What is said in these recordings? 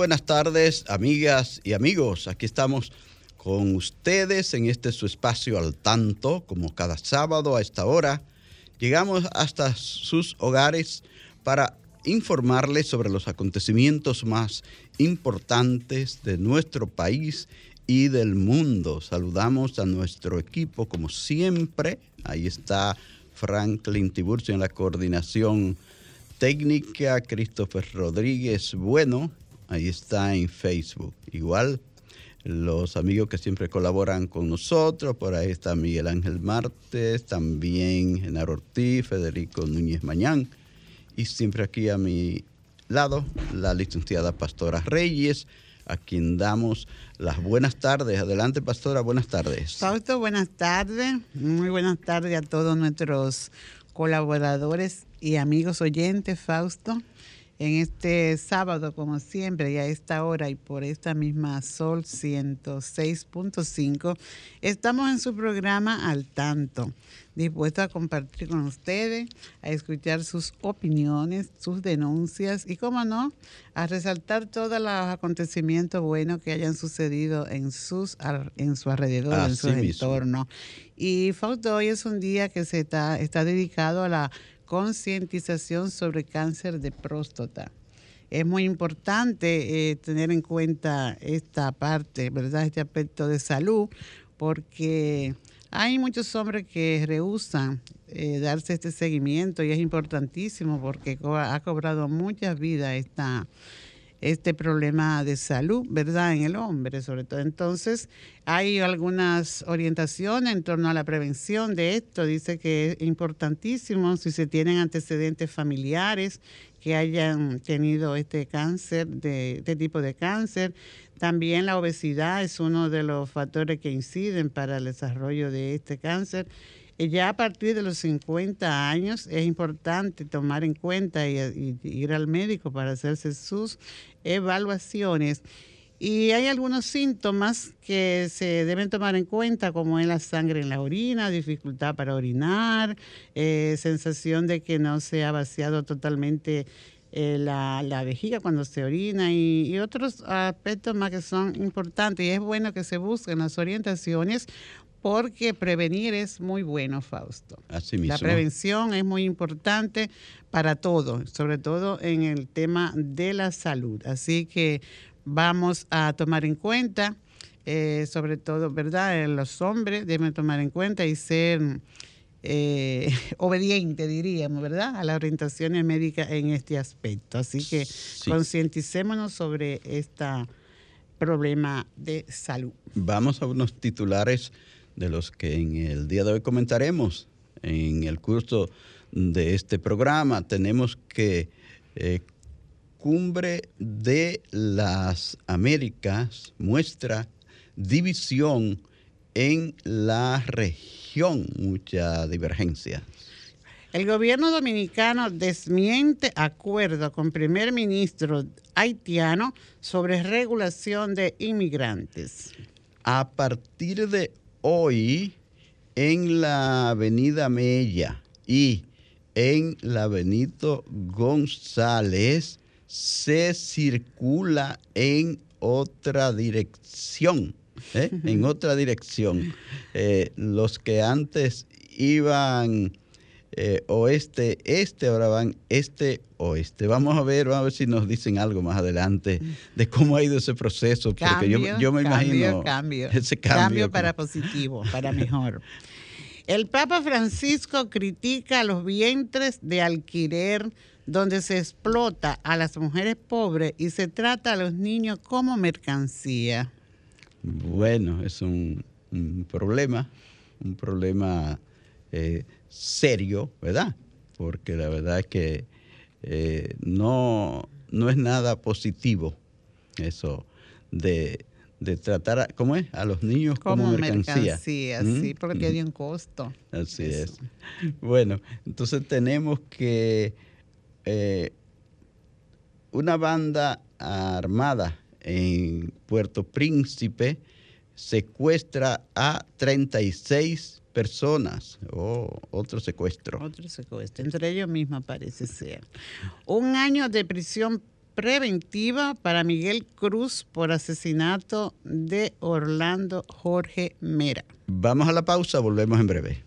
Buenas tardes, amigas y amigos. Aquí estamos con ustedes en este su espacio al tanto, como cada sábado a esta hora. Llegamos hasta sus hogares para informarles sobre los acontecimientos más importantes de nuestro país y del mundo. Saludamos a nuestro equipo como siempre. Ahí está Franklin Tiburcio en la coordinación técnica, Christopher Rodríguez Bueno, ahí está en Facebook. Igual los amigos que siempre colaboran con nosotros, por ahí está Miguel Ángel Martes, también Genaro Ortiz, Federico Núñez Mañán, y siempre aquí a mi lado la licenciada Pastora Reyes, a quien damos las buenas tardes. Adelante, Pastora, buenas tardes. Fausto, buenas tardes. Muy buenas tardes a todos nuestros colaboradores y amigos oyentes, Fausto. En este sábado, como siempre, y a esta hora y por esta misma Sol 106.5, estamos en su programa Al Tanto, dispuesto a compartir con ustedes, a escuchar sus opiniones, sus denuncias y, como no, a resaltar todos los acontecimientos buenos que hayan sucedido en, sus, en su alrededor, en su entorno. Y Fausto, hoy es un día que se está, está dedicado a la concientización sobre cáncer de próstata. Es muy importante eh, tener en cuenta esta parte, ¿verdad? Este aspecto de salud, porque hay muchos hombres que rehusan eh, darse este seguimiento y es importantísimo porque ha cobrado muchas vidas esta, este problema de salud, ¿verdad? En el hombre, sobre todo. Entonces, hay algunas orientaciones en torno a la prevención de esto. Dice que es importantísimo si se tienen antecedentes familiares que hayan tenido este cáncer, de este tipo de cáncer. También la obesidad es uno de los factores que inciden para el desarrollo de este cáncer ya a partir de los 50 años es importante tomar en cuenta y, ir al médico para hacerse sus evaluaciones. Y hay algunos síntomas que se deben tomar en cuenta, como es la sangre en la orina, dificultad para orinar, eh, sensación de que no se ha vaciado totalmente eh, la, vejiga cuando se orina y, otros aspectos más que son importantes. Y es bueno que se busquen las orientaciones porque prevenir es muy bueno, Fausto. Así mismo. La prevención es muy importante para todo, sobre todo en el tema de la salud. Así que vamos a tomar en cuenta, eh, sobre todo, ¿verdad? Los hombres deben tomar en cuenta y ser eh, obedientes, diríamos, ¿verdad? A las orientaciones médicas en este aspecto. Así que concienticémonos sobre este problema de salud. Vamos a unos titulares de los que en el día de hoy comentaremos en el curso de este programa. Tenemos que eh, Cumbre de las Américas muestra división en la región, mucha divergencia. El gobierno dominicano desmiente acuerdo con primer ministro haitiano sobre regulación de inmigrantes. A partir de hoy en la avenida Mella y en la Benito González se circula en otra dirección. ¿eh? En otra dirección. Eh, los que antes iban eh, oeste, este, ahora van este, oeste. Vamos a ver, vamos a ver si nos dicen algo más adelante de cómo ha ido ese proceso, porque yo, me imagino cambio, ese cambio. Cambio para positivo, para mejor. El Papa Francisco critica los vientres de alquiler donde se explota a las mujeres pobres y se trata a los niños como mercancía. Bueno, es un, problema, un problema eh, serio, ¿verdad? Porque la verdad es que eh, no, no es nada positivo eso de, tratar, a, ¿cómo es? A los niños como, mercancía. Sí, así, ¿Mm? porque tiene un costo. Así es. Bueno, entonces tenemos que eh, una banda armada en Puerto Príncipe secuestra a 36 personas. Oh, otro secuestro. Otro secuestro. Entre ellos mismos parece ser. Un año de prisión preventiva para Miguel Cruz por asesinato de Orlando Jorge Mera. Vamos a la pausa, volvemos en breve.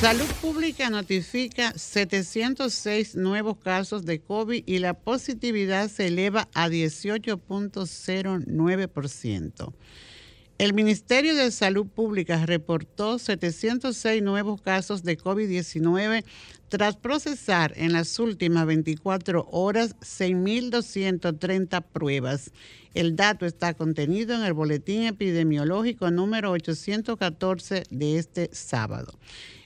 Salud Pública notifica 706 nuevos casos de COVID y la positividad se eleva a 18.09%. El Ministerio de Salud Pública reportó 706 nuevos casos de COVID-19 tras procesar en las últimas 24 horas 6.230 pruebas. El dato está contenido en el Boletín Epidemiológico número 814 de este sábado.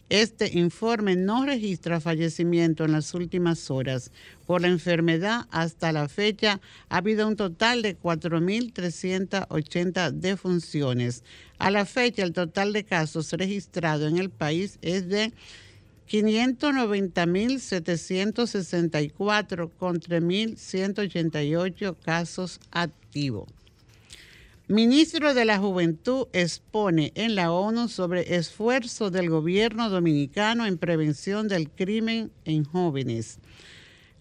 Este informe no registra fallecimiento en las últimas horas. Por la enfermedad, hasta la fecha, ha habido un total de 4.380 defunciones. A la fecha, el total de casos registrados en el país es de 590.764 con 3.188 casos activos. Ministro de la Juventud expone en la ONU sobre esfuerzo del gobierno dominicano en prevención del crimen en jóvenes.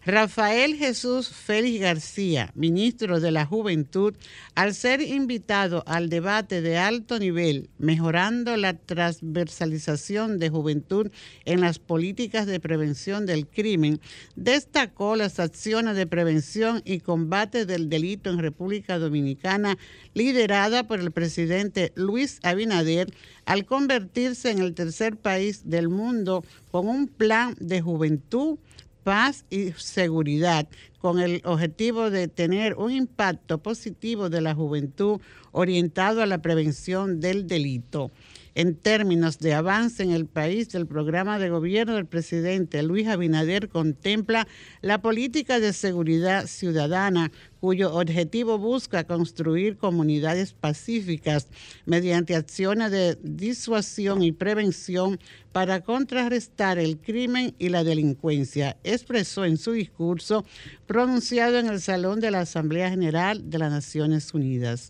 Rafael Jesús Félix García, ministro de la Juventud, al ser invitado al debate de alto nivel, mejorando la transversalización de juventud en las políticas de prevención del crimen, destacó las acciones de prevención y combate del delito en República Dominicana, liderada por el presidente Luis Abinader, al convertirse en el tercer país del mundo con un plan de juventud paz y seguridad con el objetivo de tener un impacto positivo de la juventud orientado a la prevención del delito en términos de avance en el país, el programa de gobierno del presidente Luis Abinader contempla la política de seguridad ciudadana cuyo objetivo busca construir comunidades pacíficas mediante acciones de disuasión y prevención para contrarrestar el crimen y la delincuencia, expresó en su discurso pronunciado en el Salón de la Asamblea General de las Naciones Unidas.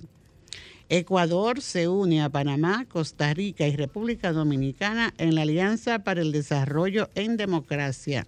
Ecuador se une a Panamá, Costa Rica y República Dominicana en la Alianza para el Desarrollo en Democracia.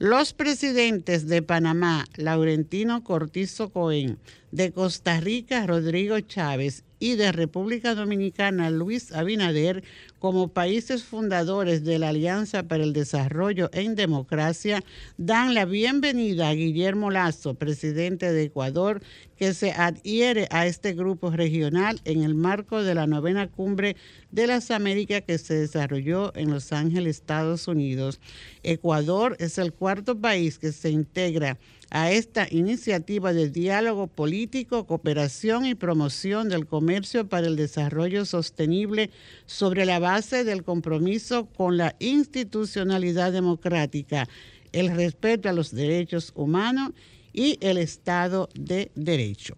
Los presidentes de Panamá, Laurentino Cortizo Cohen, de Costa Rica, Rodrigo Chávez, y de República Dominicana, Luis Abinader, como países fundadores de la Alianza para el Desarrollo en Democracia, dan la bienvenida a Guillermo Lazo, presidente de Ecuador, que se adhiere a este grupo regional en el marco de la novena cumbre de las Américas que se desarrolló en Los Ángeles, Estados Unidos. Ecuador es el cuarto país que se integra a esta iniciativa de diálogo político, cooperación y promoción del comercio para el desarrollo sostenible sobre la base del compromiso con la institucionalidad democrática, el respeto a los derechos humanos y el Estado de Derecho.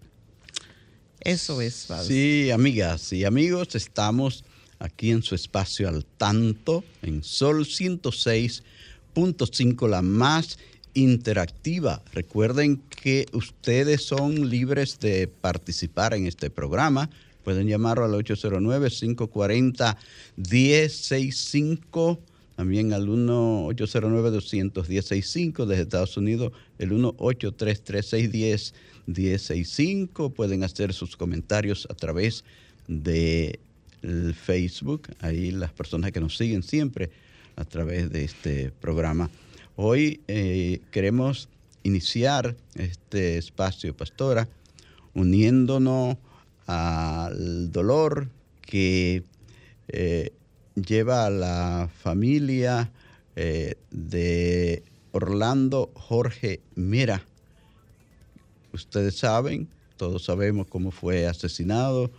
Eso es. Sí, amigas y amigos, estamos aquí en su espacio al tanto, en Sol 106.5, la más interactiva. Recuerden que ustedes son libres de participar en este programa. Pueden llamarlo al 809-540-1065, también al 1-809-210-65 desde Estados Unidos, el 1-833-610-1065. Pueden hacer sus comentarios a través de Facebook, ahí las personas que nos siguen siempre a través de este programa Hoy eh, queremos iniciar este espacio, pastora, uniéndonos al dolor que eh, lleva a la familia eh, de Orlando Jorge Mera. Ustedes saben, todos sabemos cómo fue asesinado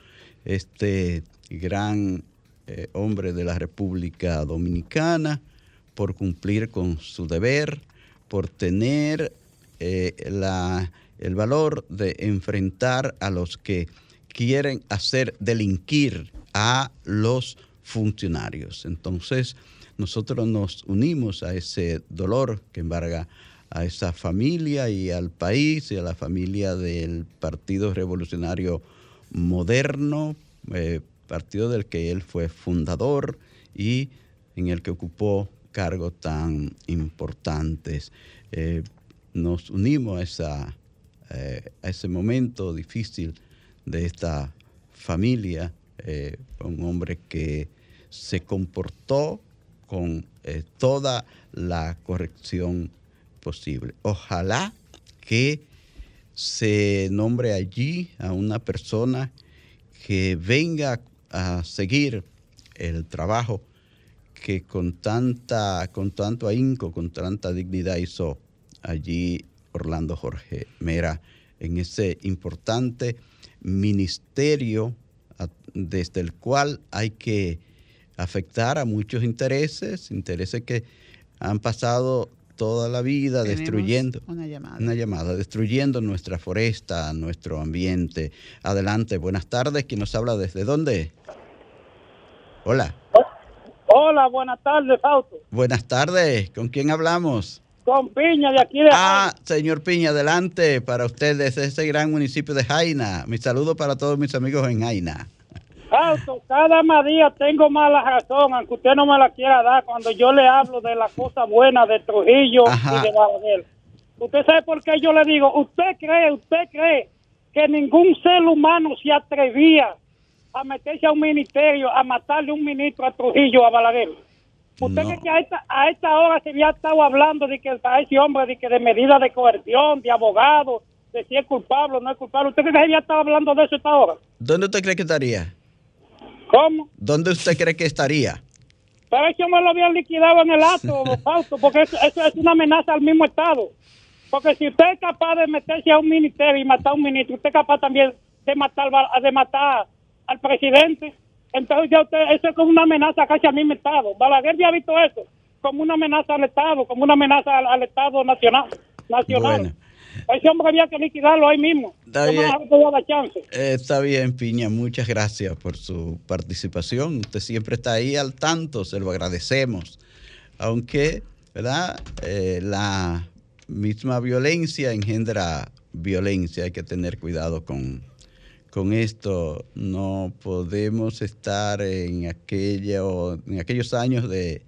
este gran eh, hombre de la República Dominicana por cumplir con su deber, por tener la, el valor de enfrentar a los que quieren hacer delinquir a los funcionarios. Entonces, nosotros nos unimos a ese dolor que embarga a esa familia y al país y a la familia del Partido Revolucionario Moderno, eh, partido del que él fue fundador y en el que ocupó cargos tan importantes. Eh, nos unimos eh, a ese momento difícil de esta familia, un hombre que se comportó con toda la corrección posible. Ojalá que se nombre allí a una persona que venga a seguir el trabajo que con tanta, con tanto ahínco, con tanta dignidad hizo allí Orlando Jorge Mera en ese importante ministerio desde el cual hay que afectar a muchos intereses, intereses que han pasado toda la vida destruyendo una llamada. una llamada, destruyendo nuestra foresta, nuestro ambiente. Adelante, buenas tardes. ¿Quién nos habla desde dónde? Hola. Hola, buenas tardes, Fausto. Buenas tardes. ¿Con quién hablamos? Con Piña de aquí de Ah, señor Piña, adelante para usted desde ese gran municipio de Jaina. Mi saludo para todos mis amigos en Jaina. Fausto, cada día tengo más la razón, aunque usted no me la quiera dar, cuando yo le hablo de las cosas buenas de Trujillo Ajá. y de Balaguer. Usted sabe por qué yo le digo, usted cree, usted cree que ningún ser humano se atrevía a meterse a un ministerio, a matarle un ministro a Trujillo, a Balaguer. ¿Usted No. cree que a esta, a esta hora se había estado hablando de que a ese hombre de que de medidas de coerción, de abogado, de si es culpable o no es culpable? ¿Usted cree que se había estado hablando de eso a esta hora? ¿Dónde usted cree que estaría? ¿Cómo? ¿Dónde usted cree que estaría? Pero eso me lo habían liquidado en el acto, Fausto, porque eso, eso es una amenaza al mismo Estado. Porque si usted es capaz de meterse a un ministerio y matar a un ministro, usted es capaz también de matar, de matar al presidente. Entonces ya usted, eso es como una amenaza casi al mismo Estado. Balaguer ya ha visto eso, como una amenaza al Estado, como una amenaza al, al Estado nacional. nacional. Bueno. Ese hombre había que liquidarlo ahí mismo. Está bien. la chance. Eh, Está bien, Piña, muchas gracias por su participación. Usted siempre está ahí al tanto, se lo agradecemos. Aunque, ¿verdad? Eh, la misma violencia engendra violencia, hay que tener cuidado con, con esto. No podemos estar en, aquello, en aquellos años de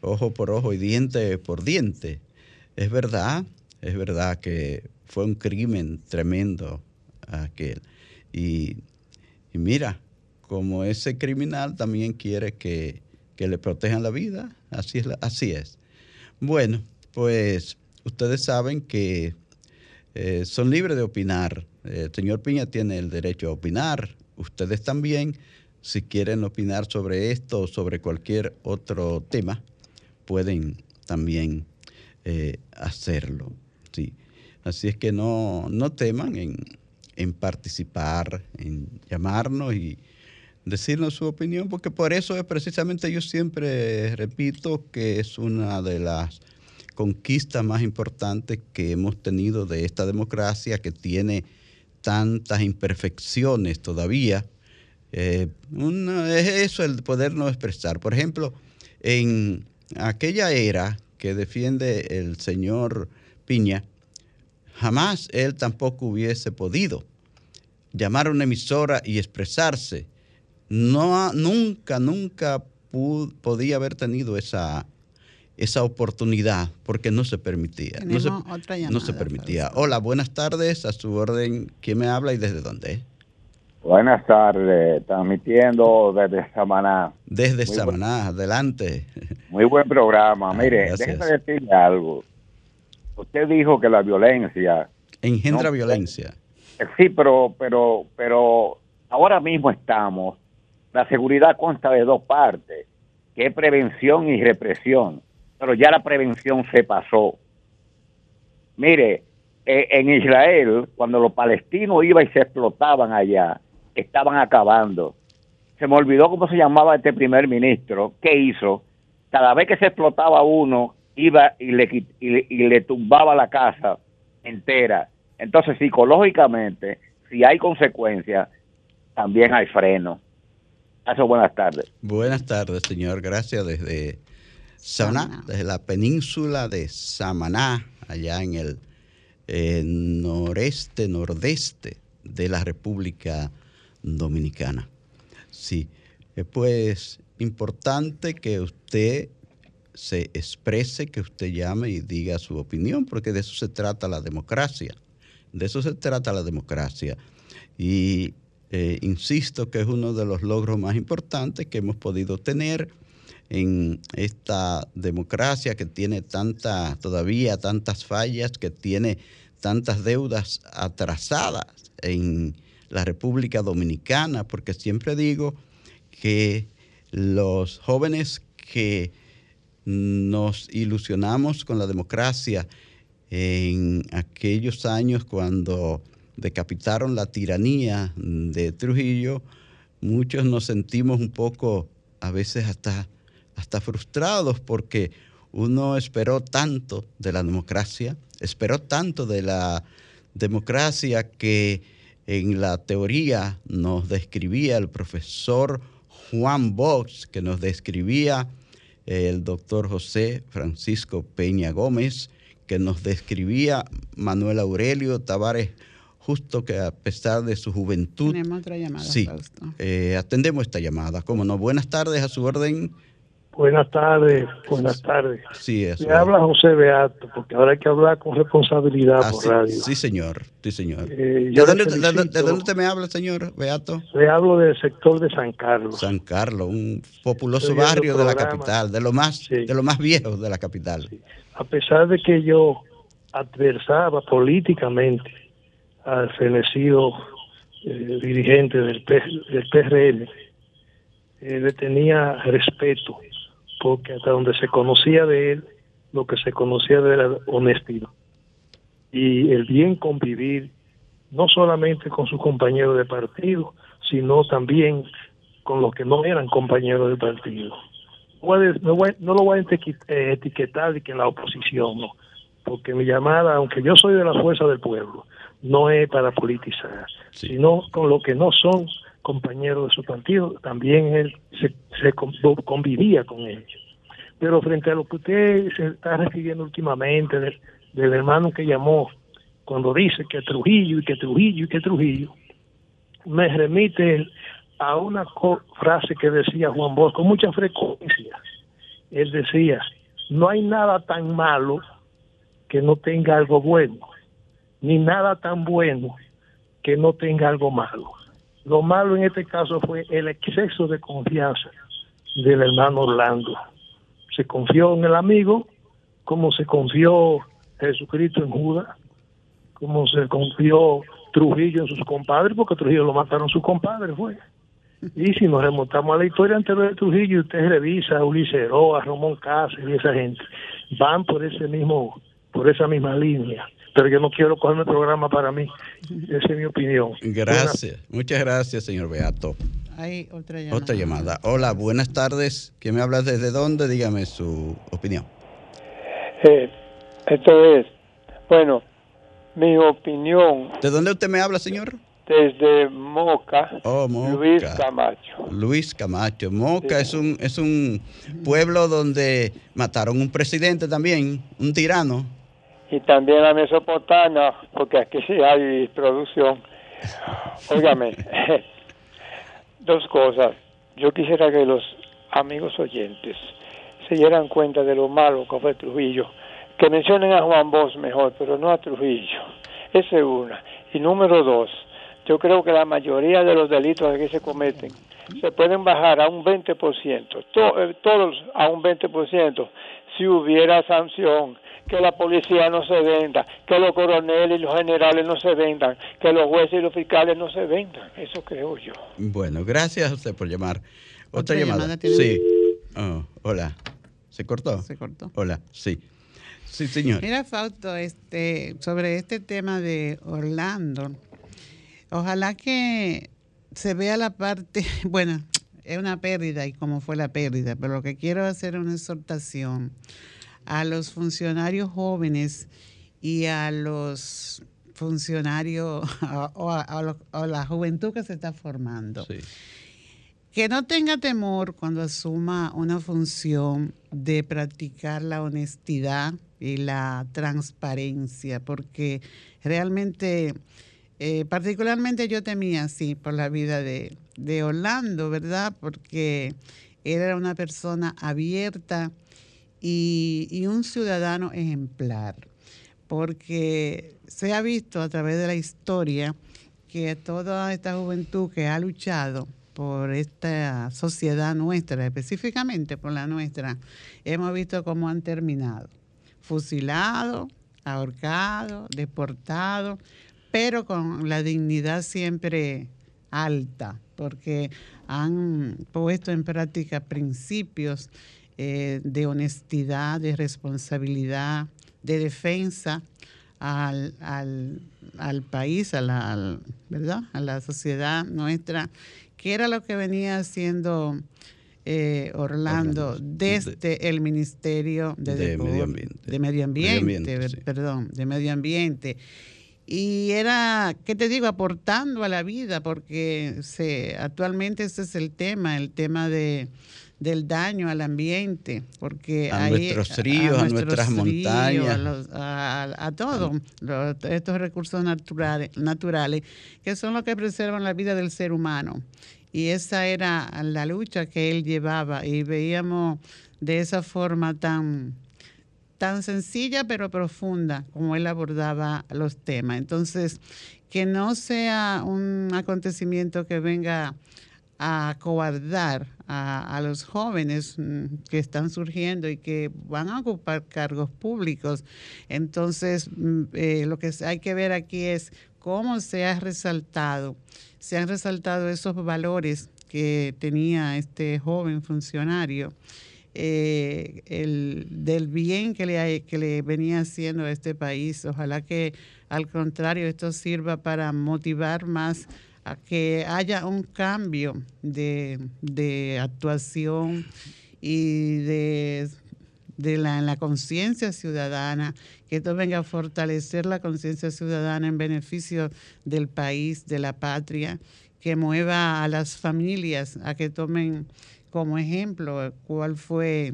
ojo por ojo y diente por diente. Es verdad, es verdad que fue un crimen tremendo aquel. Y, mira, como ese criminal también quiere que, que le protejan la vida, así es. así es. Bueno, pues ustedes saben que eh, son libres de opinar. Eh, El señor Piña tiene el derecho a opinar. Ustedes también, si quieren opinar sobre esto o sobre cualquier otro tema, pueden también eh, hacerlo. Sí. Así es que no, no teman en, en participar, en llamarnos y decirnos su opinión, porque por eso es precisamente yo siempre repito que es una de las conquistas más importantes que hemos tenido de esta democracia que tiene tantas imperfecciones todavía. Eh, es eso el podernos expresar. Por ejemplo, en aquella era que defiende el señor Piña, jamás él tampoco hubiese podido llamar a una emisora y expresarse. No, nunca, nunca podía haber tenido esa, esa oportunidad porque no se permitía. No se, no permitía. Hola, buenas tardes. A su orden, ¿quién me habla y desde dónde? Buenas tardes, transmitiendo desde Samaná. Desde Muy Samaná, adelante. Muy buen programa. Ah, Mire, déjeme decirle algo. Usted dijo que la violencia, Engendra No, violencia. sí, pero, pero, pero ahora mismo estamos. La seguridad consta de dos partes. que es prevención y represión, pero ya la prevención se pasó. Mire, eh, en Israel, cuando los palestinos iban y se explotaban allá, estaban acabando. Se me olvidó cómo se llamaba este primer ministro. ¿Qué hizo? Cada vez que se explotaba uno, iba y le, y le, tumbaba la casa entera. Entonces, psicológicamente, si hay consecuencias, también hay freno. Eso, buenas tardes. Buenas tardes, señor. Gracias desde Samaná, desde la península de Samaná, allá en el noreste, nordeste de la República Dominicana. Sí, pues importante que usted se exprese, que usted llame y diga su opinión, porque de eso se trata la democracia. De eso se trata la democracia. Y eh, insisto que es uno de los logros más importantes que hemos podido tener en esta democracia que tiene tanta, todavía tantas fallas, que tiene tantas deudas atrasadas en la República Dominicana, porque siempre digo que los jóvenes que nos ilusionamos con la democracia en aquellos años cuando decapitaron la tiranía de Trujillo, muchos nos sentimos un poco, a veces hasta, hasta frustrados porque uno esperó tanto de la democracia, esperó tanto de la democracia que en la teoría nos describía el profesor Juan Box, que nos describía el doctor José Francisco Peña Gómez, que nos describía Manuel Aurelio Tavares, justo que a pesar de su juventud. Tenemos otra llamada. Sí, eh, atendemos esta llamada. Como no, buenas tardes a su orden. Buenas tardes, buenas tardes. Sí, eso. Le habla José Beato, porque ahora hay que hablar con responsabilidad ah, por radio. Sí, señor, sí, señor. Eh, ¿De, dónde, usted me habla, señor Beato? Le hablo del sector de San Carlos. San Carlos, un populoso barrio de la capital, de lo más, de lo más viejo de la capital. A pesar de que yo adversaba políticamente al fenecido eh, dirigente del, del PRL, eh, le tenía respeto porque hasta donde se conocía de él, lo que se conocía de él era honestidad. Y el bien convivir, no solamente con sus compañeros de partido, sino también con los que no eran compañeros de partido. No, lo voy a eh, etiquetar de que en la oposición, no, porque mi llamada, aunque yo soy de la fuerza del pueblo, no es para politizar, sino con los que no son compañero de su partido, también él se, convivía con ellos. Pero frente a lo que usted se está refiriendo últimamente del, hermano que llamó, cuando dice que Trujillo y que Trujillo y que Trujillo, me remite a una frase que decía Juan Bosch con mucha frecuencia. Él decía, no hay nada tan malo que no tenga algo bueno, ni nada tan bueno que no tenga algo malo. Lo malo en este caso fue el exceso de confianza del hermano Orlando. Se confió en el amigo, como se confió Jesucristo en Judas, como se confió Trujillo en sus compadres, porque Trujillo lo mataron sus compadres, fue. Y si nos remontamos a la historia anterior de Trujillo, usted revisa a Ulises a Ramón Cáceres y esa gente, van por ese mismo, por esa misma línea pero yo no quiero coger el programa para mí. Esa es mi opinión. Gracias. Muchas gracias, señor Beato. Hay otra llamada. Otra llamada. Hola, buenas tardes. ¿Quién me habla desde dónde? Dígame su opinión. Eh, esto es, bueno, mi opinión. ¿De dónde usted me habla, señor? Desde Moca, oh, Moca. Luis Camacho. Luis Camacho. Moca es un es un pueblo donde mataron un presidente también, un tirano y también la Mesopotamia, porque aquí sí hay producción. Óigame, dos cosas. Yo quisiera que los amigos oyentes se dieran cuenta de lo malo que fue Trujillo. Que mencionen a Juan Bosch mejor, pero no a Trujillo. Esa es una. Y número dos, yo creo que la mayoría de los delitos que se cometen se pueden bajar a un 20%, eh, todos a un 20%, si hubiera sanción que la policía no se venda, que los coroneles y los generales no se vendan, que los jueces y los fiscales no se vendan. Eso creo yo. Bueno, gracias a usted por llamar. Otra, llamada. Sí. Oh, hola. ¿Se cortó? Se cortó. Hola, sí. Sí, señor. Mira, Fausto, este, sobre este tema de Orlando, ojalá que se vea la parte, bueno, es una pérdida y cómo fue la pérdida, pero lo que quiero hacer es una exhortación a los funcionarios jóvenes y a los funcionarios o a, la juventud que se está formando. Que no tenga temor cuando asuma una función de practicar la honestidad y la transparencia, porque realmente, eh, particularmente yo temía así por la vida de, de Orlando, ¿verdad? Porque era una persona abierta y, y un ciudadano ejemplar, porque se ha visto a través de la historia que toda esta juventud que ha luchado por esta sociedad nuestra, específicamente por la nuestra, hemos visto cómo han terminado. Fusilado, ahorcado, deportado, pero con la dignidad siempre alta, porque han puesto en práctica principios eh, de honestidad, de responsabilidad, de defensa al, país, a la, ¿verdad? a la sociedad nuestra que era lo que venía haciendo eh, Orlando, desde el Ministerio de, Medio Ambiente, perdón, de Medio Ambiente. Y era, ¿qué te digo?, aportando a la vida, porque se, actualmente ese es el tema, el tema de, del daño al ambiente, porque a nuestros ríos, a, nuestras montañas, a, a, todos estos recursos naturales, naturales, que son los que preservan la vida del ser humano. Y esa era la lucha que él llevaba y veíamos de esa forma tan, tan sencilla pero profunda como él abordaba los temas. Entonces, que no sea un acontecimiento que venga a cobardar a, los jóvenes mm, que están surgiendo y que van a ocupar cargos públicos. Entonces, mm, eh, lo que hay que ver aquí es cómo se ha resaltado, se han resaltado esos valores que tenía este joven funcionario. Eh, el, del bien que le, que le venía haciendo a este país. Ojalá que al contrario esto sirva para motivar más a que haya un cambio de, actuación y de, la, en la conciencia ciudadana, que esto venga a fortalecer la conciencia ciudadana en beneficio del país, de la patria, que mueva a las familias a que tomen como ejemplo cuál fue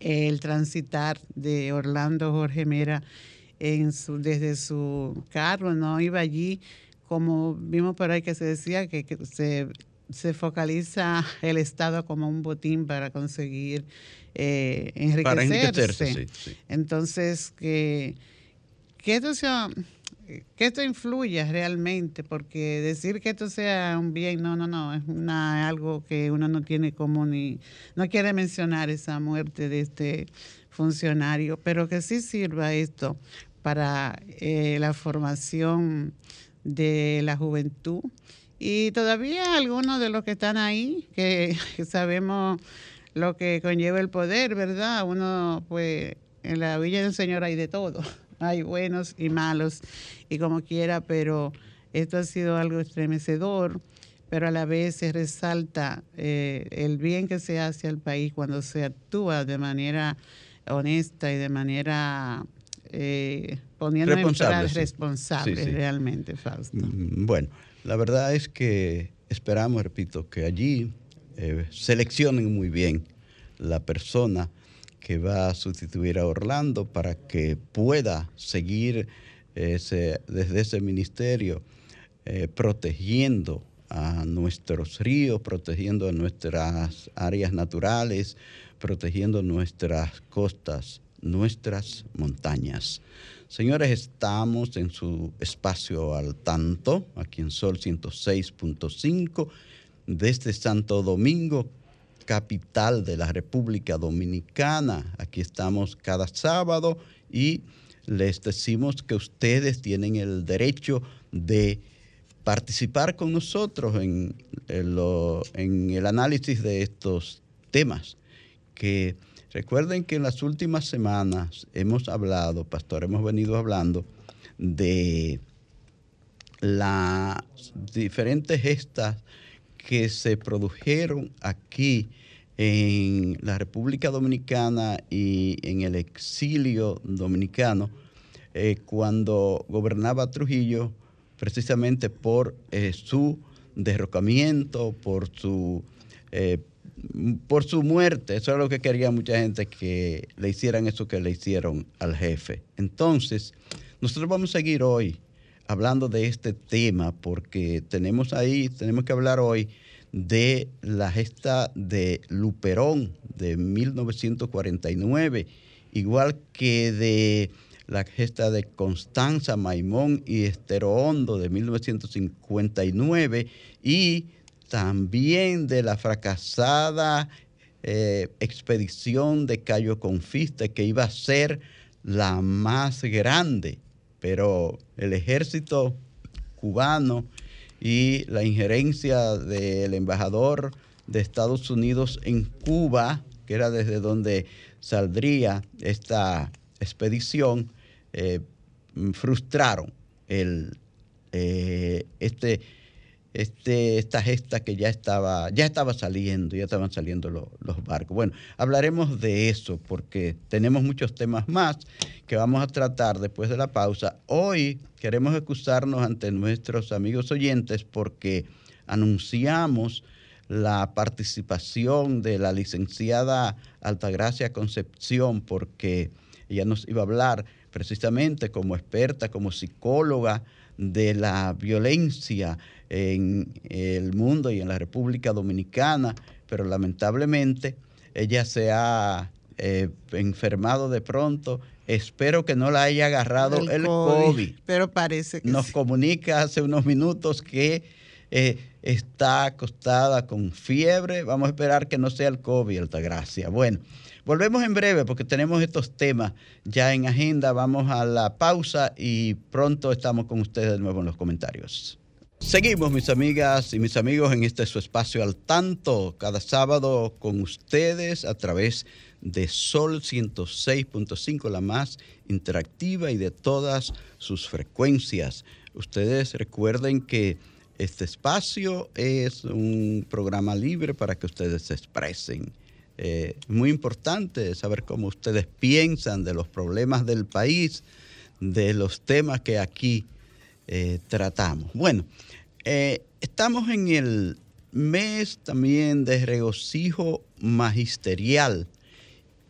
el transitar de Orlando Jorge Mera en su, desde su carro, no iba allí como vimos por ahí que se decía que, se, focaliza el Estado como un botín para conseguir eh, enriquecerse. Entonces, que, que, esto sea, que esto influya realmente, porque decir que esto sea un bien, no, no, no, es una, algo que uno no tiene como ni, no quiere mencionar esa muerte de este funcionario, pero que sí sirva esto para eh, la formación de la juventud. Y todavía algunos de los que están ahí, que, sabemos lo que conlleva el poder, ¿verdad? Uno, pues, en la Villa del Señor hay de todo. Hay buenos y malos, y como quiera, pero esto ha sido algo estremecedor, pero a la vez se resalta eh, el bien que se hace al país cuando se actúa de manera honesta y de manera eh, poniendo responsable, responsable realmente, Fausto. Mm, bueno, la verdad es que esperamos, repito, que allí eh, seleccionen muy bien la persona que va a sustituir a Orlando para que pueda seguir desde ese ministerio eh, protegiendo a nuestros ríos, protegiendo a nuestras áreas naturales, protegiendo nuestras costas nuestras montañas. Señores, estamos en su espacio al tanto, aquí en Sol 106.5, desde Santo Domingo, capital de la República Dominicana. Aquí estamos cada sábado y les decimos que ustedes tienen el derecho de participar con nosotros en, el análisis de estos temas que recuerden que en las últimas semanas hemos hablado, pastor, hemos venido hablando de las diferentes gestas que se produjeron aquí en la República Dominicana y en el exilio dominicano eh, cuando gobernaba Trujillo, precisamente por eh, su derrocamiento, por su, eh, por su muerte. Eso es lo que quería mucha gente, que le hicieran eso que le hicieron al jefe. Entonces, nosotros vamos a seguir hoy hablando de este tema porque tenemos ahí, tenemos que hablar hoy de la gesta de Luperón de 1949, igual que de la gesta de Constanza Maimón y Estero Hondo de 1959 y también de la fracasada eh, expedición de Cayo Confiste que iba a ser la más grande, pero el ejército cubano y la injerencia del embajador de Estados Unidos en Cuba, que era desde donde saldría esta expedición, eh, frustraron el, eh, este, este, esta gesta que ya estaba, ya estaba saliendo, ya estaban saliendo los barcos. Bueno, hablaremos de eso porque tenemos muchos temas más que vamos a tratar después de la pausa. Hoy queremos excusarnos ante nuestros amigos oyentes porque anunciamos la participación de la licenciada Altagracia Concepción porque ella nos iba a hablar precisamente como experta, como psicóloga de la violencia en el mundo y en la República Dominicana, pero lamentablemente ella se ha eh, enfermado de pronto. Espero que no la haya agarrado el, COVID, Pero parece que Nos comunica hace unos minutos que eh, está acostada con fiebre. Vamos a esperar que no sea el COVID, Altagracia. Bueno, volvemos en breve porque tenemos estos temas ya en agenda. Vamos a la pausa y pronto estamos con ustedes de nuevo en los comentarios. Seguimos, mis amigas y mis amigos, en este su espacio al tanto, cada sábado con ustedes a través de Sol 106.5, la más interactiva y de todas sus frecuencias. Ustedes recuerden que este espacio es un programa libre para que ustedes se expresen. Eh, muy importante saber cómo ustedes piensan de los problemas del país, de los temas que aquí eh, tratamos. Bueno, eh, estamos en el mes también de regocijo magisterial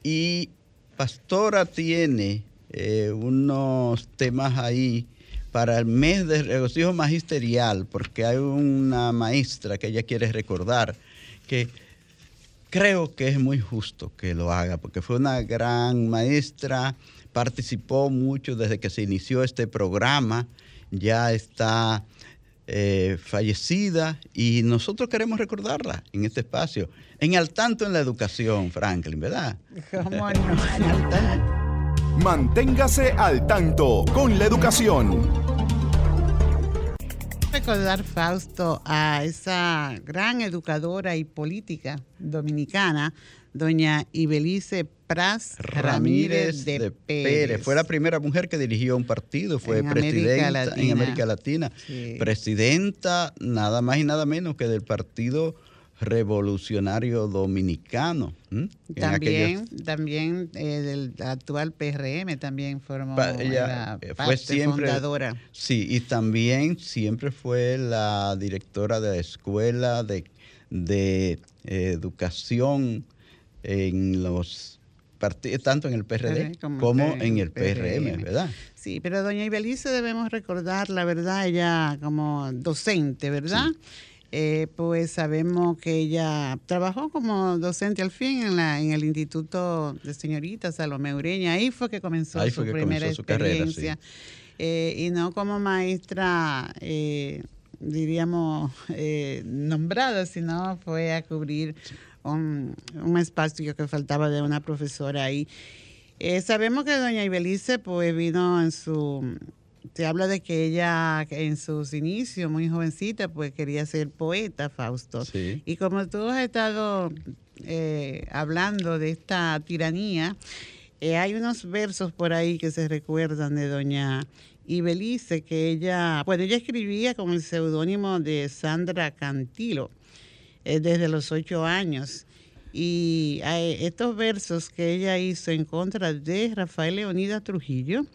y Pastora tiene eh, unos temas ahí para el mes de regocijo magisterial, porque hay una maestra que ella quiere recordar que creo que es muy justo que lo haga, porque fue una gran maestra, participó mucho desde que se inició este programa, ya está eh, fallecida y nosotros queremos recordarla en este espacio, en al tanto en la educación, Franklin, ¿verdad? Manténgase al tanto con la educación. Recordar, Fausto, a esa gran educadora y política dominicana, doña Ibelice Pras Ramírez, de, Pérez. Fue la primera mujer que dirigió un partido, fue presidenta en América Latina. Presidenta nada más y nada menos que del Partido Revolucionario Dominicano. También, también eh, del actual PRM también formó ella, eh, fue siempre, fundadora. Sí, y también siempre fue la directora de la escuela de, de eh, educación en los tanto en el PRD como, en el PRM, ¿verdad? Sí, pero doña Ibelice debemos recordar, la verdad, ella como docente, ¿verdad? Eh, pues sabemos que ella trabajó como docente al fin en, la, en el Instituto de Señorita Salomé Ureña. Ahí fue que comenzó su primera experiencia. Eh, y no como maestra, eh, diríamos, nombrada, sino fue a cubrir un, espacio que faltaba de una profesora ahí. Eh, sabemos que doña Ibelice pues vino en su, se habla de que ella en sus inicios, muy jovencita, pues quería ser poeta, Fausto. Y como tú has estado eh, hablando de esta tiranía, eh, hay unos versos por ahí que se recuerdan de doña Ibelice, que ella, bueno, ella escribía con el seudónimo de Sandra Cantilo desde los ocho años. Y estos versos que ella hizo en contra de Rafael Leonidas Trujillo,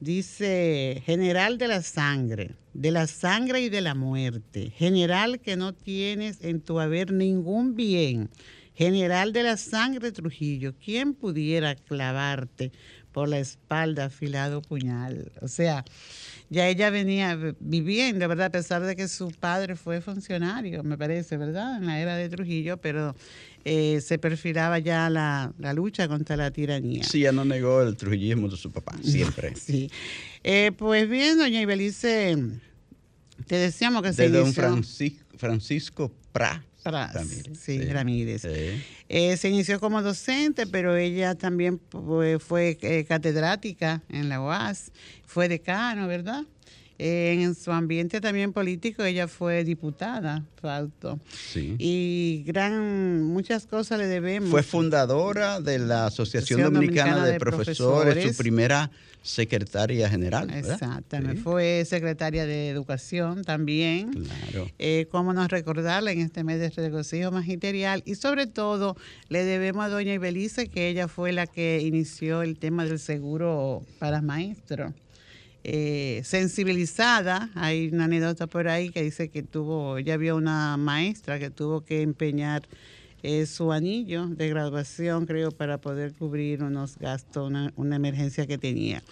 dice general de la sangre, de la sangre y de la muerte, general que no tienes en tu haber ningún bien, general de la sangre Trujillo, ¿quién pudiera clavarte por la espalda afilado puñal? O sea, ya ella venía viviendo, ¿verdad? A pesar de que su padre fue funcionario, me parece, ¿verdad? En la era de Trujillo, pero eh, se perfilaba ya la, lucha contra la tiranía. Sí, ya no negó el trujillismo de su papá, siempre. sí. Eh, pues bien, doña Ibelice, te decíamos que de se don Francisco, Pra. Ramírez. Sí, Ramírez. Eh, se inició como docente, pero ella también fue catedrática en la UAS, fue decano, ¿verdad? En su ambiente también político, ella fue diputada, Fausto. Sí. Y gran, muchas cosas le debemos. Fue fundadora de la Asociación, Dominicana, de, profesores, su primera secretaria general. Exactamente. Fue secretaria de Educación también. Claro. Eh, cómo nos recordarla en este mes de regocijo magisterial. Y sobre todo, le debemos a doña Ibelice que ella fue la que inició el tema del seguro para maestros. Eh, sensibilizada. Hay una anécdota por ahí que dice que tuvo, ya había una maestra que tuvo que empeñar eh, su anillo de graduación, creo, para poder cubrir unos gastos, una, emergencia que tenía.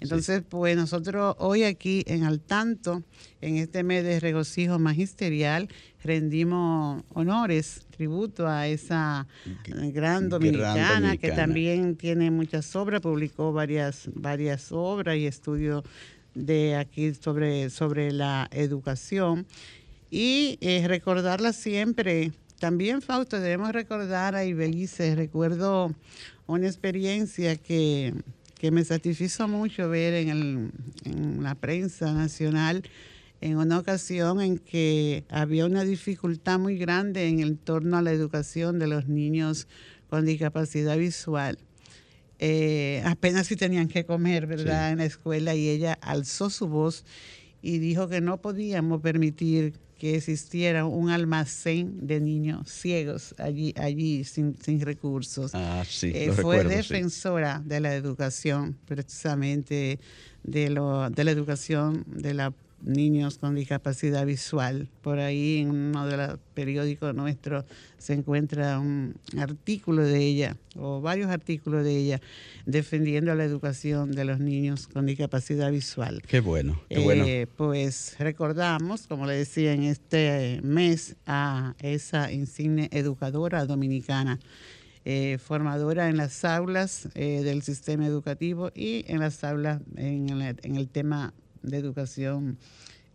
Entonces, pues nosotros hoy aquí en Al Tanto, en este mes de regocijo magisterial, rendimos honores, tributo a esa gran dominicana, que también tiene muchas obras, publicó varias, varias obras y estudios de aquí sobre, sobre la educación. Y eh, recordarla siempre también, Fausto, debemos recordar a Ibelice. Recuerdo una experiencia que, me satisfizo mucho ver en, la prensa nacional en una ocasión en que había una dificultad muy grande en el torno a la educación de los niños con discapacidad visual. Eh, apenas si tenían que comer, ¿verdad?, en la escuela y ella alzó su voz y dijo que no podíamos permitir que existiera un almacén de niños ciegos allí, allí sin, recursos. Ah, sí, eh, fue defensora de la educación, precisamente de, lo, de la educación de la niños con discapacidad visual. Por ahí en uno de los periódicos nuestros se encuentra un artículo de ella, o varios artículos de ella, defendiendo la educación de los niños con discapacidad visual. Qué bueno, qué bueno. Eh, pues recordamos, como le decía, en este mes a esa insigne educadora dominicana. Eh, formadora en las aulas eh, del sistema educativo y en las aulas en en el tema de educación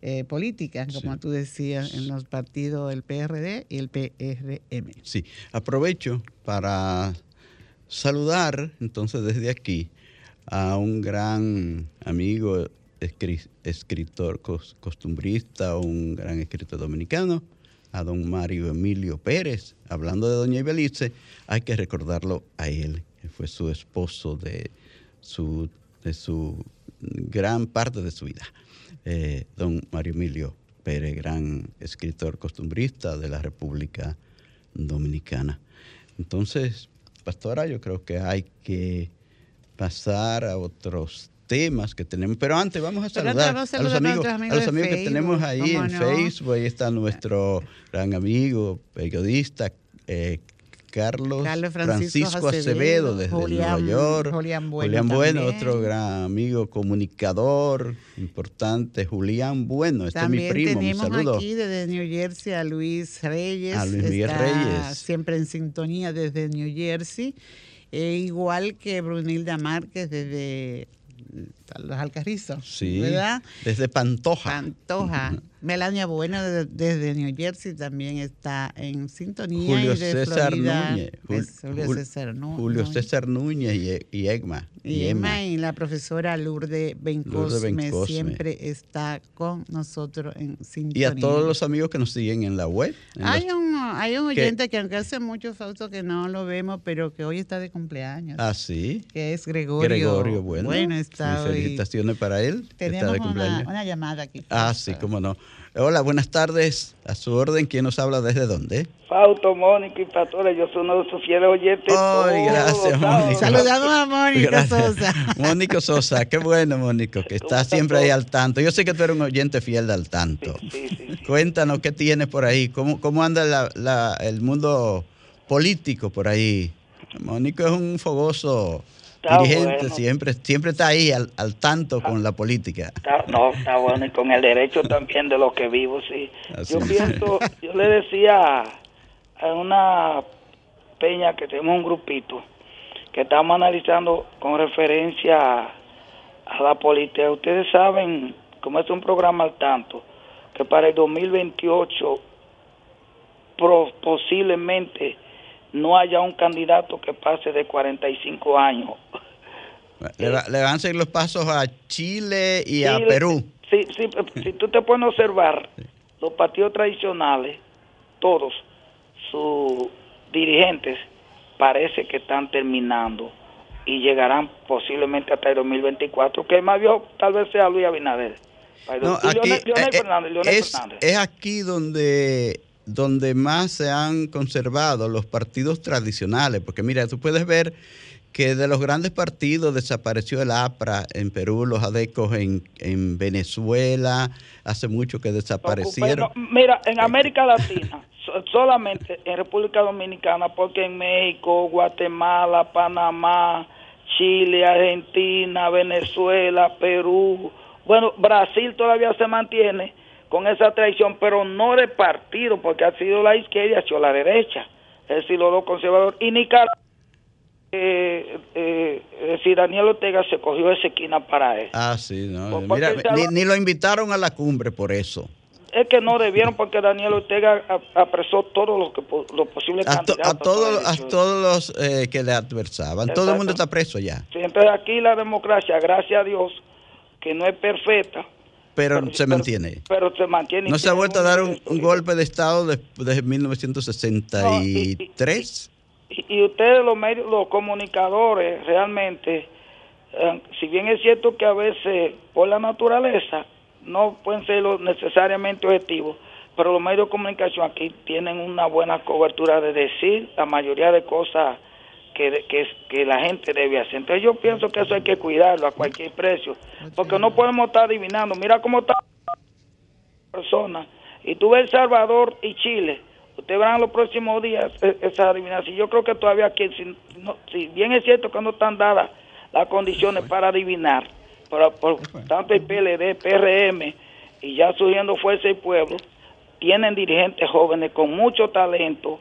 eh, política, como tú decías, en los partidos del PRD y el PRM. Sí, aprovecho para saludar entonces desde aquí a un gran amigo, escritor costumbrista, un gran escritor dominicano, a don Mario Emilio Pérez. Hablando de doña Ibelice, hay que recordarlo a él, que fue su esposo de su, de su gran parte de su vida. Eh, don Mario Emilio Pérez, gran escritor costumbrista de la República Dominicana. Entonces, pastora, yo creo que hay que pasar a otros temas que tenemos. Pero antes vamos a saludar, a, los amigos, a los amigos, que tenemos ahí en Facebook. Ahí está nuestro gran amigo, periodista, eh, Carlos, Francisco, Acevedo, desde Nueva York. Julián Bueno, Julián bueno otro gran amigo comunicador importante. Julián Bueno, este es mi primo. Tenemos aquí desde New Jersey a Luis Reyes. A Luis Reyes. Siempre en sintonía desde New Jersey. E igual que Brunilda Márquez desde los Alcarrizos, Sí. ¿verdad? Desde Pantoja. Pantoja. Melania Bueno de- desde New Jersey también está en sintonía. Julio y de César Florida, Núñez. Jul- Julio Jul- César Nu- Julio Núñez. César Núñez y, y Egma. Y Emma y la profesora Lourdes Bencosme, Bencosme. siempre está con nosotros en Y sintonía. a todos los amigos que nos siguen en la web. en Hay un, hay un oyente que aunque hace mucho Fausto que no lo vemos, pero que hoy está de cumpleaños. Ah, sí. que es Gregorio. Gregorio, bueno. está Sí, hoy. Felicitaciones para él. Tenemos de una, cumpleaños. una llamada aquí. Ah, sí, cómo no. Hola, buenas tardes. A su orden, ¿quién nos habla desde dónde? Fausto, Mónica y Pastora, yo soy uno de sus fieles oyentes. Ay, gracias. Mónica. Saludamos a Mónica Gracias. Sosa. Mónico Sosa, qué bueno, Mónico, que está siempre ahí al tanto. Yo sé que tú eres un oyente fiel de al tanto. Sí, sí, sí. Cuéntanos qué tienes por ahí, cómo, cómo anda la- la- el mundo político por ahí. Mónico es un fogoso Está dirigente, bueno. siempre, siempre está ahí al, al tanto con la política. Está- no, está bueno y con el derecho también de los que vivo, sí. Así yo es. pienso, yo le decía a una peña que tenemos un grupito que estamos analizando con referencia a, a la política. Ustedes saben, como es un programa al tanto, que para el 2028 pro- posiblemente no haya un candidato que pase de 45 años. Le, va- le van a seguir los pasos a Chile y a Perú. Sí, sí, si tú te puedes observar, los partidos tradicionales, todos sus dirigentes, parece que están terminando y llegarán posiblemente hasta el 2024, que el más viejo tal vez sea Luis Abinader. No, aquí, Leonel, Leonel eh, eh, Fernández, Leonel es, Fernández. es aquí donde, donde más se han conservado los partidos tradicionales, porque mira, tú puedes ver que de los grandes partidos desapareció el APRA en Perú, los ADECOS en, en Venezuela, hace mucho que desaparecieron. Mira, en América Latina, so- solamente en República Dominicana, porque en México, Guatemala, Panamá, Chile, Argentina, Venezuela, Perú, bueno, Brasil todavía se mantiene con esa tradición, pero no de partido, porque ha sido la izquierda y ha sido la derecha, es decir, los dos conservadores. Y Nicaragua, eh, eh, es decir, Daniel Ortega se cogió esa esquina para eso. Ah, sí, no. Mira, Salvador- ni, ni lo invitaron a la cumbre por eso. Es que no debieron porque Daniel Ortega apresó todos los que los posibles A, to- candidatos. a todos, a todos los eh, que le adversaban. Todo el mundo está preso ya. Sí, entonces aquí la democracia, gracias a Dios, que no es perfecta, Pero, se mantiene. pero se mantiene. No se ha vuelto a dar un, golpe de Estado de- desde 1963. Y, y ustedes, los medios, los comunicadores, realmente, eh, si bien es cierto que a veces por la naturaleza no pueden ser lo necesariamente objetivos, pero los medios de comunicación aquí tienen una buena cobertura de decir la mayoría de cosas que, que, que la gente debe hacer. Entonces yo pienso que eso hay que cuidarlo a cualquier precio, porque no podemos estar adivinando. Mira cómo está personas. Y tú ves El Salvador y Chile. Ustedes verán los próximos días eh, esa adivinación. Yo creo que todavía aquí, si, no- si bien es cierto que no están dadas las condiciones para adivinar, pero por tanto el PLD, PRM y ya surgiendo Fuerza y Pueblo, tienen dirigentes jóvenes con mucho talento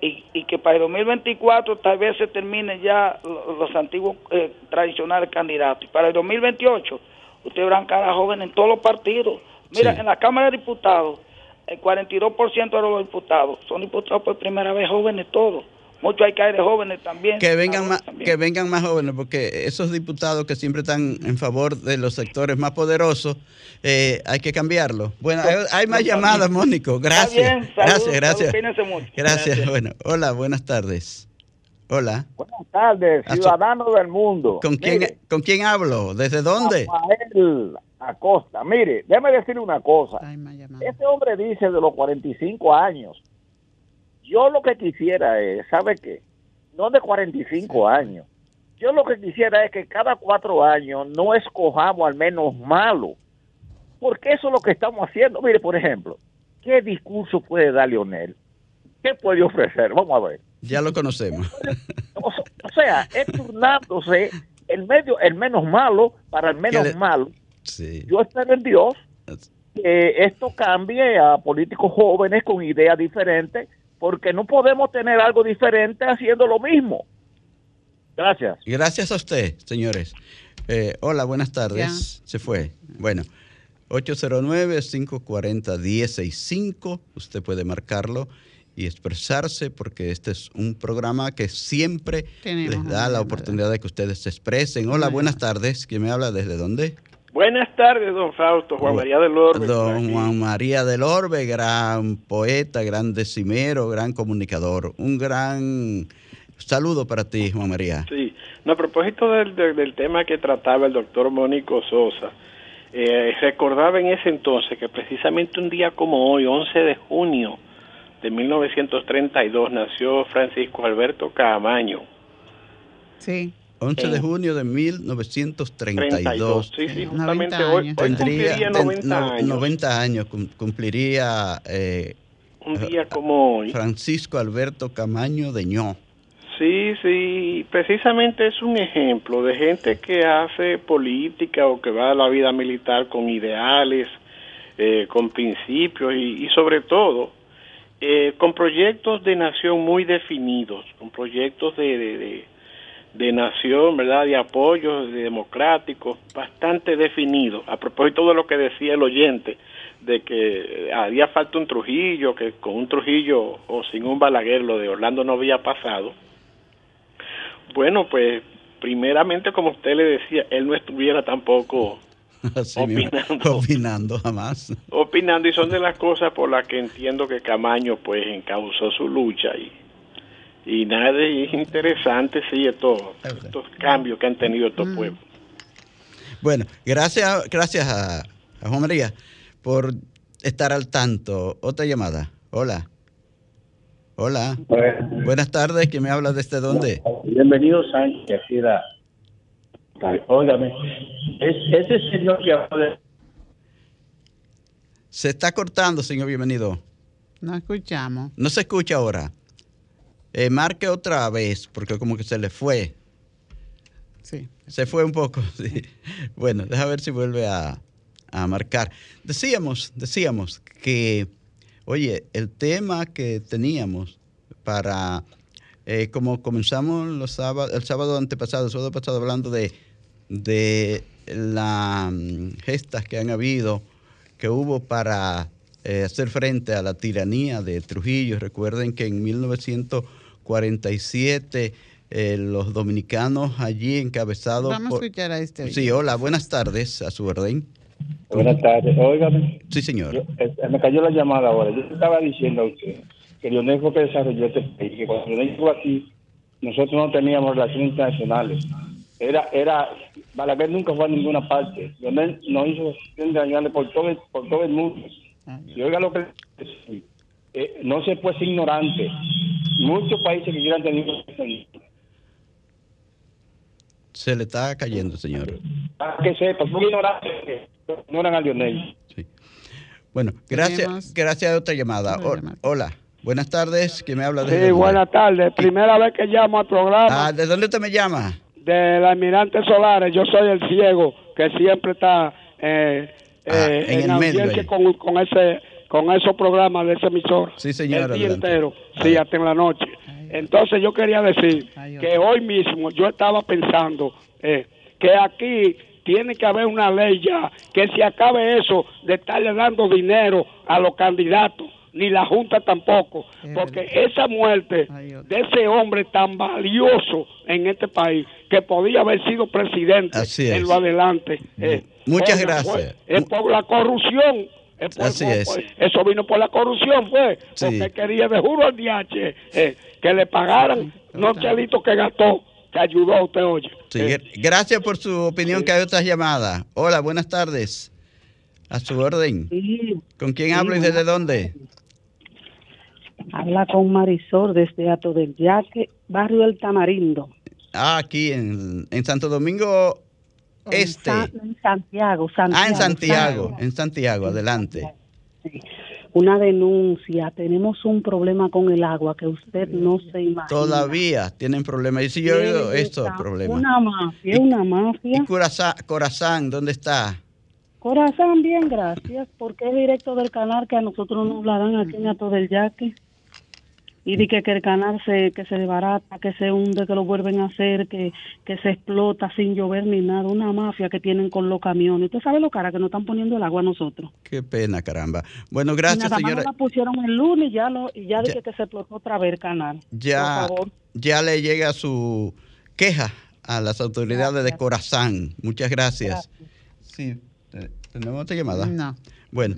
y, y que para el 2024 tal vez se terminen ya lo- los antiguos eh, tradicionales candidatos. Y para el 2028 ustedes verán cara joven en todos los partidos. Mira, Sí. en la Cámara de Diputados, el 42% de los diputados son diputados por primera vez jóvenes todos. Muchos hay que de jóvenes también. Que vengan, más, También. que vengan más jóvenes, porque esos diputados que siempre están en favor de los sectores más poderosos, eh, hay que cambiarlo. Bueno, hay, hay más llamadas, Mónico. Gracias. bien, gracias, gracias. mucho. Gracias. Bueno, hola, buenas tardes. Hola. Buenas tardes, ciudadanos del mundo. ¿Con quién, Mire, ¿Con quién hablo? ¿Desde dónde? Rafael Acosta. Mire, déjeme decir una cosa. Llamadas. Este hombre dice de los 45 años. Yo lo que quisiera es, ¿sabe qué? No de 45 años. Yo lo que quisiera es que cada cuatro años no escojamos al menos malo. Porque eso es lo que estamos haciendo. Mire, por ejemplo, ¿qué discurso puede dar Leonel? ¿Qué puede ofrecer? Vamos a ver. Ya lo conocemos. O, sea, es turnándose el medio, el menos malo para el menos le- malo. Sí. Yo espero en Dios que esto cambie a políticos jóvenes con ideas diferentes, porque no podemos tener algo diferente haciendo lo mismo. Gracias. Gracias a usted, señores. Eh, hola, buenas tardes. Se fue. Bueno, 809-540-165. Usted puede marcarlo y expresarse porque este es un programa que siempre Tenemos les da la oportunidad de que ustedes se expresen. Hola, buenas tardes. ¿Quién me habla? ¿Desde dónde? Buenas tardes, don Fausto, Juan María del Orbe. Don Juan María del Orbe, gran poeta, gran decimero, gran comunicador. Un gran saludo para ti, Juan María. Sí, no, a propósito del, del, del tema que trataba el doctor Mónico Sosa, eh, recordaba en ese entonces que precisamente un día como hoy, 11 de junio de 1932, nació Francisco Alberto Camaño. Sí. 11 de junio de 1932. Sí, sí, 90 justamente hoy, hoy cumpliría ten- 90 no- años. 90 años, cum- cumpliría eh, Un día como hoy. Francisco Alberto Camaño de Ño. Sí, sí, precisamente es un ejemplo de gente que hace política o que va a la vida militar con ideales, eh, con principios y, y sobre todo eh, con proyectos de nación muy definidos, con proyectos de, de, de- de nación, ¿verdad? De apoyo de democráticos bastante definidos. A propósito de lo que decía el oyente, de que había falta un Trujillo, que con un Trujillo o sin un Balaguer lo de Orlando no había pasado. Bueno, pues primeramente, como usted le decía, él no estuviera tampoco Así Opinando. opinando jamás. opinando y son de las cosas por las que entiendo que Camaño pues encauzó su lucha y y nada es interesante sí estos, estos cambios que han tenido estos pueblos Bueno, gracias, gracias a, a Juan María por estar al tanto. Otra llamada. Hola. Hola. Buenas tardes. ¿Quién me habla desde dónde? Bienvenido Sánchez. Óigame, es, ese señor que habló de... Se está cortando, señor. Bienvenido. No escuchamos. No se escucha ahora. Eh, marque otra vez, porque como que se le fue. Sí. Se fue un poco, sí. Bueno, deja ver si vuelve a, a marcar. Decíamos, decíamos que, oye, el tema que teníamos para, eh, como comenzamos los el sábado antepasado, el sábado pasado hablando de, de las gestas que han habido, que hubo para eh, hacer frente a la tiranía de Trujillo. Recuerden que en 1947 eh, los dominicanos allí encabezados Vamos a escuchar a este. Sí, hola, buenas tardes, a su orden. Buenas tardes, óigame. Sí, señor. Yo- eh, me cayó la llamada ahora. Yo estaba diciendo a usted que Lionel fue que desarrolló este país, que cuando Lionel llegó aquí, nosotros no teníamos relaciones internacionales. Era, era, Balaguer nunca fue a ninguna parte. Lionel nos hizo relaciones internacionales por todo el, por todo el mundo. Y oiga lo que eh, no se puede ser ignorante. Muchos países que quieran tener Se le está cayendo, señor. para que sepa, son ignorantes que ignoran a Lionel. Bueno, gracias, gracias a otra llamada. O- hola, buenas tardes, ¿quién me habla de Sí, buenas tardes. Primera vez que llamo al programa Ah, ¿de dónde usted me llama? del Almirante Solares. Yo soy el ciego que siempre está eh, eh, Ah, en en, el medio con, con ese con esos programas de ese emisor. Sí, señor, El día adelante. entero, sí, hasta en la noche. Entonces yo quería decir que hoy mismo yo estaba pensando eh, que aquí tiene que haber una ley ya que se acabe eso de estarle dando dinero a los candidatos ni la junta tampoco porque esa muerte de ese hombre tan valioso en este país que podía haber sido presidente en lo adelante eh, Muchas gracias. por la corrupción es por- Así por- es. por- eso vino por la corrupción fue Sí. porque quería de juro al DH eh, que le pagaran no chelitos que gastó que ayudó a usted oye Sí, gracias por su opinión, que hay otras llamadas. Hola, buenas tardes. A su orden. ¿Con quién Sí, hablo y desde dónde? Habla con Marisol desde Ato del Yaque, barrio El Tamarindo. Ah, aquí en, en Santo Domingo Este. Sa- En Santiago, Santiago. Ah, en Santiago, en Santiago, adelante. Una denuncia. Tenemos un problema con el agua que usted no se imagina. Todavía tienen problemas. Y si yo he oído estos problemas. Una mafia, una mafia. ¿Y Corazán, Corazán, dónde está? Corazón, bien, gracias, porque es directo del canal que a nosotros nos hablarán aquí en Ato del Yaque. Y de que, que el canal se, que se desbarata, que se hunde, que lo vuelven a hacer, que, que se explota sin llover ni nada, una mafia que tienen con los camiones. Usted sabe lo cara que nos están poniendo el agua a nosotros. Qué pena, caramba. Bueno, gracias, y nada señora. Más la pusieron el lunes y ya, lo, y ya, dije que se explotó otra vez el canal. Ya, Por favor. ya le llega su queja a las autoridades de Corazán. Muchas gracias. Sí, te- ¿tenemos otra llamada? No. Bueno,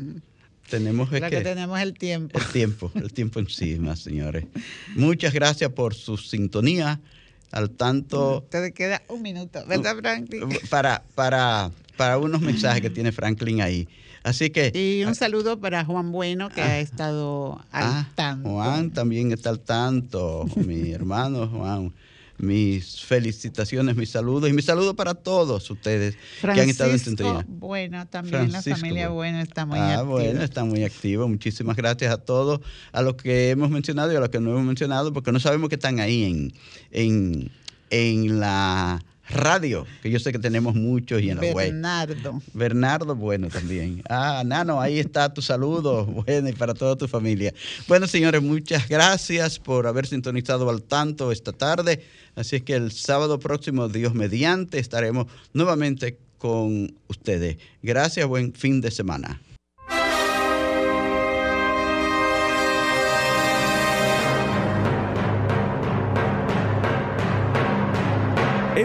tenemos es Lo que tenemos el tiempo. el tiempo, el tiempo encima, señores. Muchas gracias por su sintonía. Al tanto, Te queda un minuto, ¿verdad, Franklin? para, para, para unos mensajes que tiene Franklin ahí. Así que Y un saludo para Juan Bueno, que ha estado al Ah, tanto. Juan también está al tanto, mi hermano Juan. Mis felicitaciones, mis saludos y mis saludos para todos ustedes que han estado en sintonía. Bueno, también la familia. Bueno está muy ah, activa. bueno, está muy activo. Muchísimas gracias a todos, a los que hemos mencionado y a los que no hemos mencionado, porque no sabemos que están ahí en, en, en la radio, que yo sé que tenemos muchos y en la web. Bernardo. Bernardo, bueno, también. Ah, Nano, ahí está tu saludo. Bueno, y para toda tu familia. Bueno, señores, muchas gracias por haber sintonizado al tanto esta tarde. Así es que el sábado próximo, Dios mediante, estaremos nuevamente con ustedes. Gracias, buen fin de semana.